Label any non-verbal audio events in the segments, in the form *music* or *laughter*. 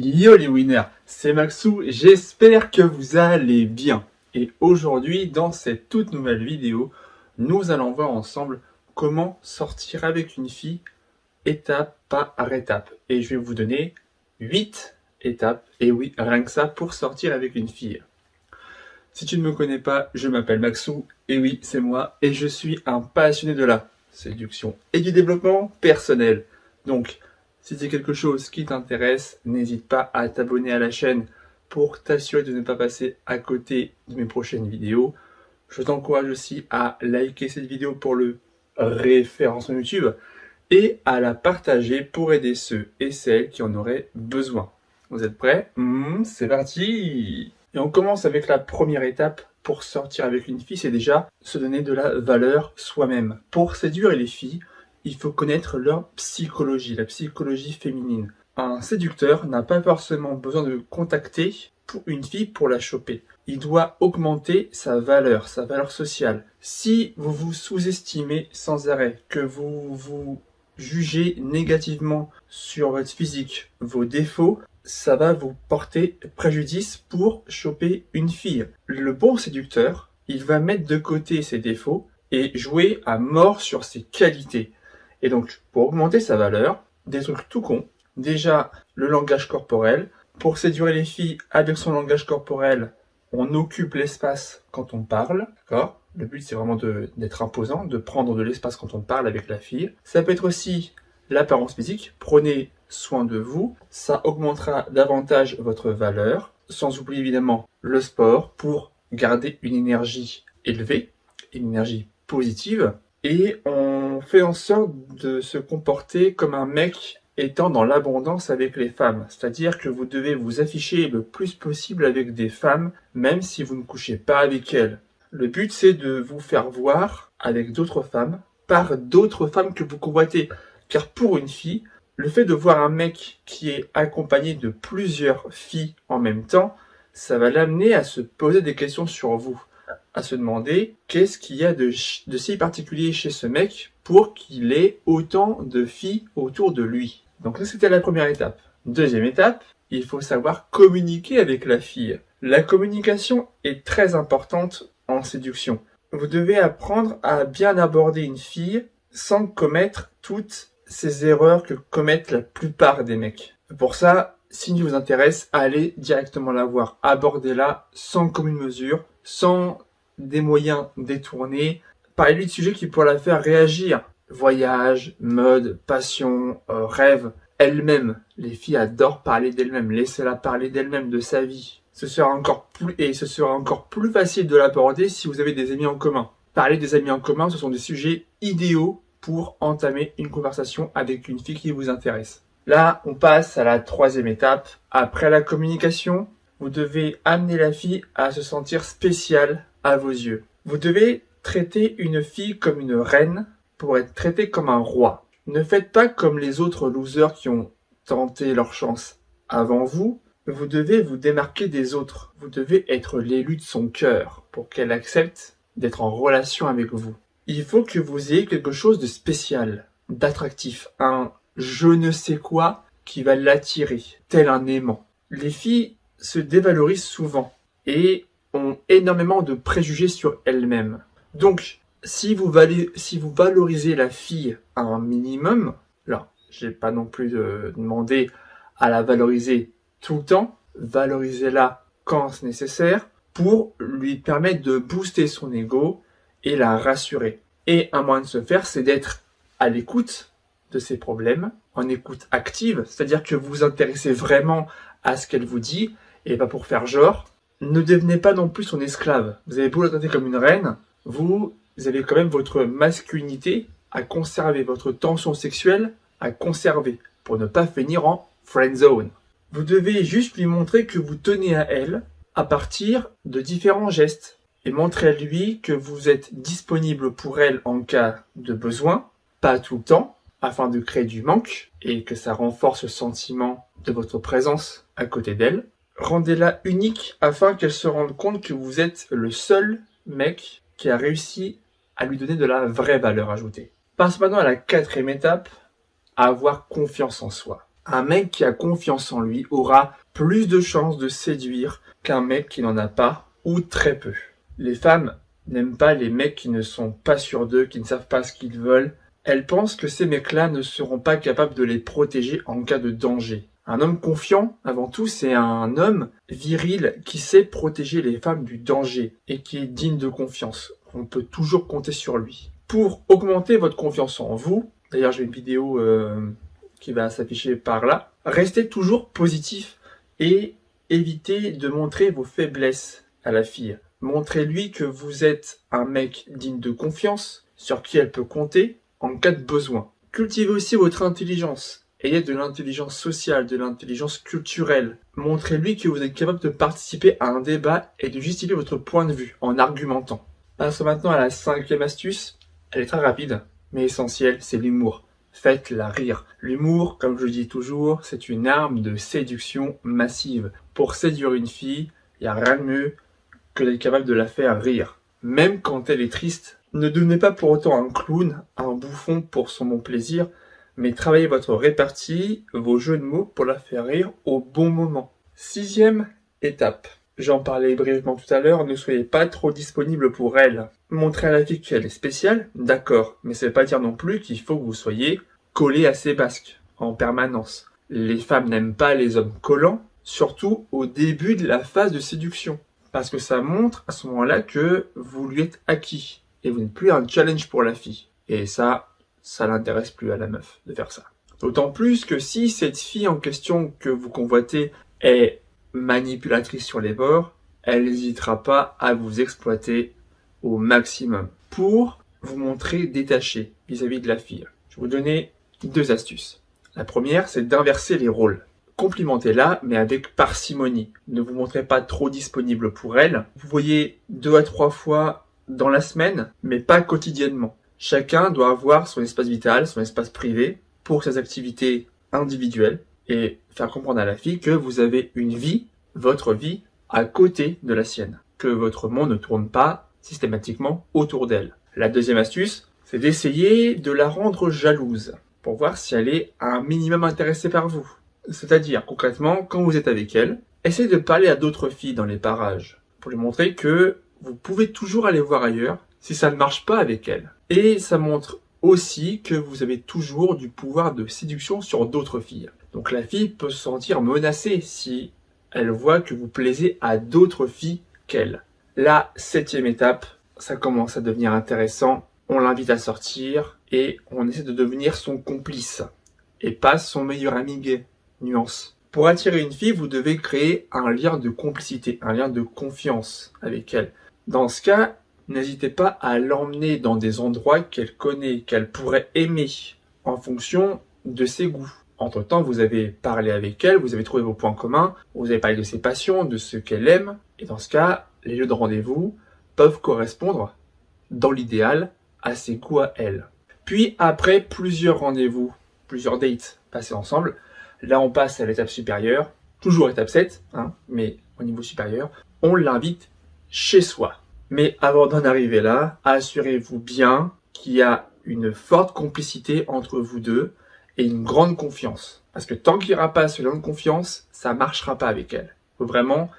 Yo les winners, c'est Maxou, j'espère que vous allez bien. Et aujourd'hui, dans cette toute nouvelle vidéo, nous allons voir ensemble comment sortir avec une fille étape par étape. Et je vais vous donner 8 étapes, et oui, rien que ça, pour sortir avec une fille. Si tu ne me connais pas, je m'appelle Maxou, et oui, c'est moi, et je suis un passionné de la séduction et du développement personnel. Donc, si c'est quelque chose qui t'intéresse, n'hésite pas à t'abonner à la chaîne pour t'assurer de ne pas passer à côté de mes prochaines vidéos. Je t'encourage aussi à liker cette vidéo pour le référencement YouTube et à la partager pour aider ceux et celles qui en auraient besoin. Vous êtes prêts? Hmm, C'est parti Et on commence avec la première étape pour sortir avec une fille, c'est déjà se donner de la valeur soi-même. Pour séduire les filles, il faut connaître leur psychologie, la psychologie féminine. Un séducteur n'a pas forcément besoin de contacter une fille pour la choper. Il doit augmenter sa valeur, sa valeur sociale. Si vous vous sous-estimez sans arrêt, que vous vous jugez négativement sur votre physique, vos défauts, ça va vous porter préjudice pour choper une fille. Le bon séducteur, il va mettre de côté ses défauts et jouer à mort sur ses qualités. Et donc, pour augmenter sa valeur, des trucs tout cons. Déjà, le langage corporel. Pour séduire les filles avec son langage corporel, on occupe l'espace quand on parle, d'accord? Le but, c'est vraiment d'être imposant, de prendre de l'espace quand on parle avec la fille. Ça peut être aussi l'apparence physique. Prenez soin de vous. Ça augmentera davantage votre valeur. Sans oublier évidemment le sport pour garder une énergie élevée, une énergie positive. Et on fait en sorte de se comporter comme un mec étant dans l'abondance avec les femmes. C'est-à-dire que vous devez vous afficher le plus possible avec des femmes, même si vous ne couchez pas avec elles. Le but, c'est de vous faire voir avec d'autres femmes, par d'autres femmes que vous convoitez. Car pour une fille, le fait de voir un mec qui est accompagné de plusieurs filles en même temps, ça va l'amener à se poser des questions sur vous à se demander qu'est-ce qu'il y a de, si particulier chez ce mec pour qu'il ait autant de filles autour de lui. Donc ça c'était la première étape. Deuxième étape, il faut savoir communiquer avec la fille. La communication est très importante en séduction. Vous devez apprendre à bien aborder une fille sans commettre toutes ces erreurs que commettent la plupart des mecs. Pour ça, s'il vous intéresse, allez directement la voir. Abordez-la sans commune mesure, sans des moyens détournés. Parlez-lui de sujets qui pourraient la faire réagir. Voyage, mode, passion, euh, rêve. Elle-même. Les filles adorent parler d'elle-même. Laissez-la parler d'elle-même, de sa vie. Ce sera encore plus, et ce sera encore plus facile de l'aborder si vous avez des amis en commun. Parler des amis en commun, ce sont des sujets idéaux pour entamer une conversation avec une fille qui vous intéresse. Là, on passe à la troisième étape. Après la communication, vous devez amener la fille à se sentir spéciale à vos yeux. Vous devez traiter une fille comme une reine pour être traité comme un roi. Ne faites pas comme les autres losers qui ont tenté leur chance avant vous. Vous devez vous démarquer des autres. Vous devez être l'élu de son cœur pour qu'elle accepte d'être en relation avec vous. Il faut que vous ayez quelque chose de spécial, d'attractif, un je ne sais quoi qui va l'attirer, tel un aimant. Les filles se dévalorisent souvent et ont énormément de préjugés sur elles-mêmes. Donc, si vous, valorisez la fille à un minimum, là, j'ai pas non plus demandé à la valoriser tout le temps, valorisez-la quand c'est nécessaire pour lui permettre de booster son ego et la rassurer. Et un moyen de se faire, c'est d'être à l'écoute de ses problèmes, en écoute active, c'est-à-dire que vous vous intéressez vraiment à ce qu'elle vous dit, et pas pour faire genre, ne devenez pas non plus son esclave. Vous avez beau la traiter comme une reine, vous avez quand même votre masculinité à conserver, votre tension sexuelle à conserver, pour ne pas finir en friend zone. Vous devez juste lui montrer que vous tenez à elle à partir de différents gestes et montrer à lui que vous êtes disponible pour elle en cas de besoin, pas tout le temps, afin de créer du manque et que ça renforce le sentiment de votre présence à côté d'elle. Rendez-la unique afin qu'elle se rende compte que vous êtes le seul mec qui a réussi à lui donner de la vraie valeur ajoutée. Passe maintenant à la quatrième étape, avoir confiance en soi. Un mec qui a confiance en lui aura plus de chances de séduire qu'un mec qui n'en a pas ou très peu. Les femmes n'aiment pas les mecs qui ne sont pas sûrs d'eux, qui ne savent pas ce qu'ils veulent. Elles pensent que ces mecs-là ne seront pas capables de les protéger en cas de danger. Un homme confiant, avant tout, c'est un homme viril qui sait protéger les femmes du danger et qui est digne de confiance. On peut toujours compter sur lui. Pour augmenter votre confiance en vous, d'ailleurs j'ai une vidéo euh, qui va s'afficher par là, restez toujours positif et évitez de montrer vos faiblesses à la fille. Montrez-lui que vous êtes un mec digne de confiance, sur qui elle peut compter en cas de besoin. Cultivez aussi votre intelligence. Ayez de l'intelligence sociale, de l'intelligence culturelle. Montrez-lui que vous êtes capable de participer à un débat et de justifier votre point de vue en argumentant. Passons maintenant à la cinquième astuce. Elle est très rapide, mais essentielle, c'est l'humour. Faites-la rire. L'humour, comme je dis toujours, c'est une arme de séduction massive. Pour séduire une fille, il n'y a rien de mieux que d'être capable de la faire rire, même quand elle est triste. Ne devenez pas pour autant un clown, un bouffon pour son bon plaisir, mais travaillez votre répartie, vos jeux de mots pour la faire rire au bon moment. Sixième étape. J'en parlais brièvement tout à l'heure, ne soyez pas trop disponible pour elle. Montrez à la fille qu'elle est spéciale, d'accord, mais ça veut pas dire non plus qu'il faut que vous soyez collé à ses basques, en permanence. Les femmes n'aiment pas les hommes collants, surtout au début de la phase de séduction. Parce que ça montre à ce moment-là que vous lui êtes acquis et vous n'êtes plus un challenge pour la fille. Et ça, ça n'intéresse plus à la meuf de faire ça. D'autant plus que si cette fille en question que vous convoitez est manipulatrice sur les bords, elle n'hésitera pas à vous exploiter au maximum pour vous montrer détaché vis-à-vis de la fille. Je vais vous donner deux astuces. La première, c'est d'inverser les rôles complimentez-la, mais avec parcimonie. Ne vous montrez pas trop disponible pour elle. Vous voyez deux à trois fois dans la semaine, mais pas quotidiennement. Chacun doit avoir son espace vital, son espace privé pour ses activités individuelles et faire comprendre à la fille que vous avez une vie, votre vie, à côté de la sienne. Que votre monde ne tourne pas systématiquement autour d'elle. La deuxième astuce, c'est d'essayer de la rendre jalouse pour voir si elle est un minimum intéressée par vous. C'est-à-dire, concrètement, quand vous êtes avec elle, essayez de parler à d'autres filles dans les parages pour lui montrer que vous pouvez toujours aller voir ailleurs si ça ne marche pas avec elle. Et ça montre aussi que vous avez toujours du pouvoir de séduction sur d'autres filles. Donc la fille peut se sentir menacée si elle voit que vous plaisez à d'autres filles qu'elle. La septième étape, ça commence à devenir intéressant. On l'invite à sortir et on essaie de devenir son complice et pas son meilleur ami gay nuance. Pour attirer une fille, vous devez créer un lien de complicité, un lien de confiance avec elle. Dans ce cas, n'hésitez pas à l'emmener dans des endroits qu'elle connaît, qu'elle pourrait aimer, en fonction de ses goûts. Entre-temps, vous avez parlé avec elle, vous avez trouvé vos points communs, vous avez parlé de ses passions, de ce qu'elle aime, et dans ce cas, les lieux de rendez-vous peuvent correspondre, dans l'idéal, à ses goûts à elle. Puis après plusieurs rendez-vous, plusieurs dates passés ensemble, Là, on passe à l'étape supérieure, toujours étape 7, hein, mais au niveau supérieur. On l'invite chez soi. Mais avant d'en arriver là, assurez-vous bien qu'il y a une forte complicité entre vous deux et une grande confiance. Parce que tant qu'il n'y aura pas ce lien de confiance, ça ne marchera pas avec elle. Faut vraiment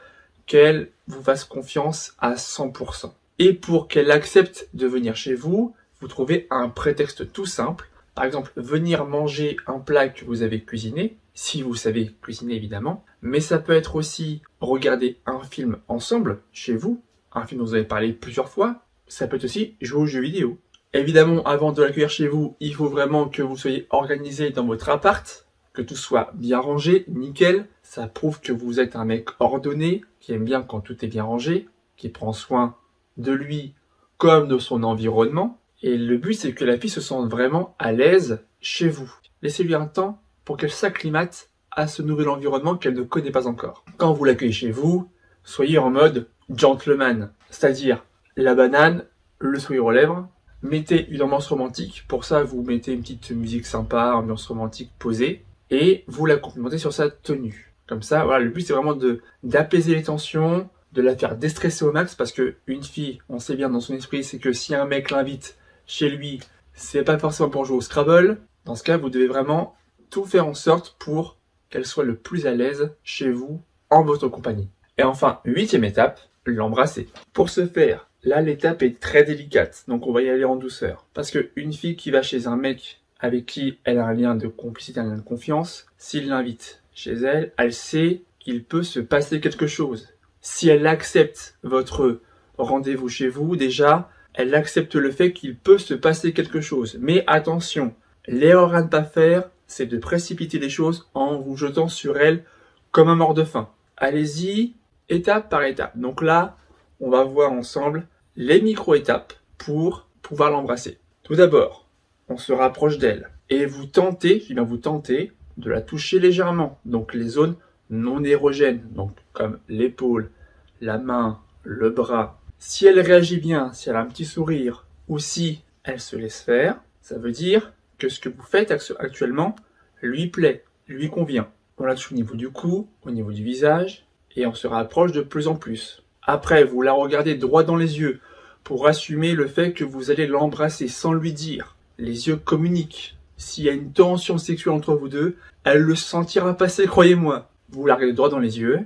qu'elle vous fasse confiance à 100%. Et pour qu'elle accepte de venir chez vous, vous trouvez un prétexte tout simple. Par exemple, venir manger un plat que vous avez cuisiné, si vous savez cuisiner évidemment, mais ça peut être aussi regarder un film ensemble chez vous, un film dont vous avez parlé plusieurs fois, ça peut être aussi jouer aux jeux vidéo. Évidemment, avant de l'accueillir chez vous, il faut vraiment que vous soyez organisé dans votre appart, que tout soit bien rangé, nickel. Ça prouve que vous êtes un mec ordonné, qui aime bien quand tout est bien rangé, qui prend soin de lui comme de son environnement. Et le but, c'est que la fille se sente vraiment à l'aise chez vous. Laissez-lui un temps pour qu'elle s'acclimate à ce nouvel environnement qu'elle ne connaît pas encore. Quand vous l'accueillez chez vous, soyez en mode gentleman, c'est-à-dire la banane, le sourire aux lèvres, mettez une ambiance romantique, pour ça vous mettez une petite musique sympa, ambiance romantique posée, et vous la complimentez sur sa tenue. Comme ça, voilà, le but c'est vraiment d'apaiser les tensions, de la faire déstresser au max, parce que une fille, on sait bien dans son esprit, c'est que si un mec l'invite chez lui, c'est pas forcément pour jouer au Scrabble. Dans ce cas, vous devez vraiment tout faire en sorte pour qu'elle soit le plus à l'aise chez vous, en votre compagnie. Et enfin, huitième étape, l'embrasser. Pour ce faire, là l'étape est très délicate, donc on va y aller en douceur. Parce qu'une fille qui va chez un mec avec qui elle a un lien de complicité, un lien de confiance, s'il l'invite chez elle, elle sait qu'il peut se passer quelque chose. Si elle accepte votre rendez-vous chez vous, déjà, elle accepte le fait qu'il peut se passer quelque chose. Mais attention, l'erreur à ne pas faire, c'est de précipiter les choses en vous jetant sur elle comme un mort de faim. Allez-y étape par étape. Donc là, on va voir ensemble les micro-étapes pour pouvoir l'embrasser. Tout d'abord, on se rapproche d'elle et vous tentez, je bien vous tentez, de la toucher légèrement. Donc les zones non érogènes, donc comme l'épaule, la main, le bras. Si elle réagit bien, si elle a un petit sourire, ou si elle se laisse faire, ça veut dire que ce que vous faites actuellement lui plaît, lui convient. On la touche au niveau du cou, au niveau du visage, et on se rapproche de plus en plus. Après, vous la regardez droit dans les yeux pour assumer le fait que vous allez l'embrasser sans lui dire. Les yeux communiquent. S'il y a une tension sexuelle entre vous deux, elle le sentira passer, croyez-moi. Vous la regardez droit dans les yeux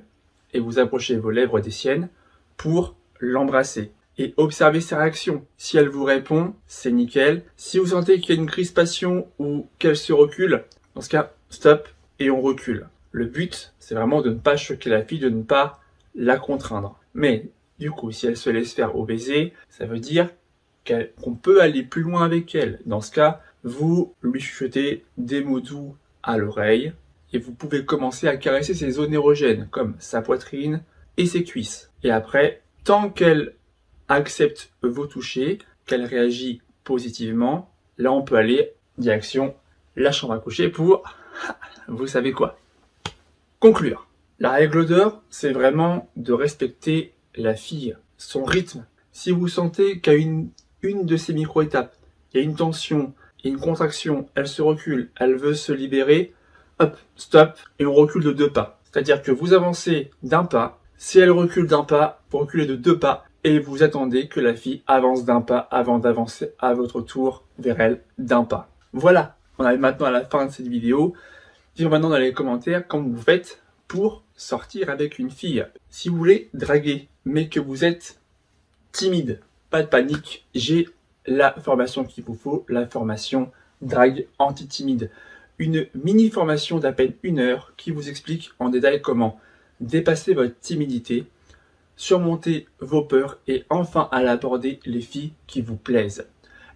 et vous approchez vos lèvres des siennes pour l'embrasser et observez ses réactions. Si elle vous répond, c'est nickel. Si vous sentez qu'il y a une crispation ou qu'elle se recule, dans ce cas, stop et on recule. Le but, c'est vraiment de ne pas choquer la fille, de ne pas la contraindre. Mais du coup, si elle se laisse faire au baiser, ça veut dire qu'on peut aller plus loin avec elle. Dans ce cas, vous lui chuchotez des mots doux à l'oreille et vous pouvez commencer à caresser ses zones érogènes comme sa poitrine et ses cuisses. Et après, tant qu'elle accepte vos touchés, qu'elle réagit positivement, là on peut aller direction la chambre à coucher pour, *laughs* vous savez quoi, conclure. La règle d'or, c'est vraiment de respecter la fille, son rythme. Si vous sentez qu'à une, une de ces micro-étapes, il y a une tension, une contraction, elle se recule, elle veut se libérer, hop, stop, et on recule de deux pas. C'est-à-dire que vous avancez d'un pas, si elle recule d'un pas, vous reculez de deux pas, et vous attendez que la fille avance d'un pas avant d'avancer à votre tour vers elle d'un pas. Voilà, on arrive maintenant à la fin de cette vidéo. Dites maintenant dans les commentaires comment vous faites pour sortir avec une fille. Si vous voulez draguer, mais que vous êtes timide, pas de panique, j'ai la formation qu'il vous faut, la formation drague anti-timide. Une mini formation d'à peine une heure qui vous explique en détail comment dépasser votre timidité, surmonter vos peurs et enfin à aborder les filles qui vous plaisent.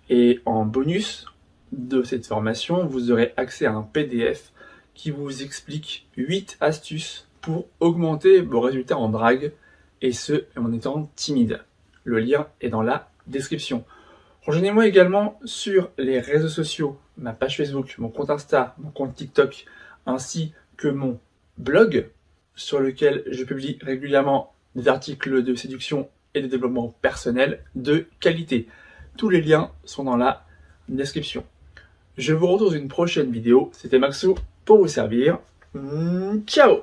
Et en bonus de cette formation, vous aurez accès à un PDF qui vous explique 8 astuces pour augmenter vos résultats en drague et ce en étant timide. Le lien est dans la description. Rejoignez-moi également sur les réseaux sociaux, ma page Facebook, mon compte Insta, mon compte TikTok, ainsi que mon blog sur lequel je publie régulièrement des articles de séduction et de développement personnel de qualité. Tous les liens sont dans la description. Je vous retrouve dans une prochaine vidéo. C'était Maxou pour vous servir. Ciao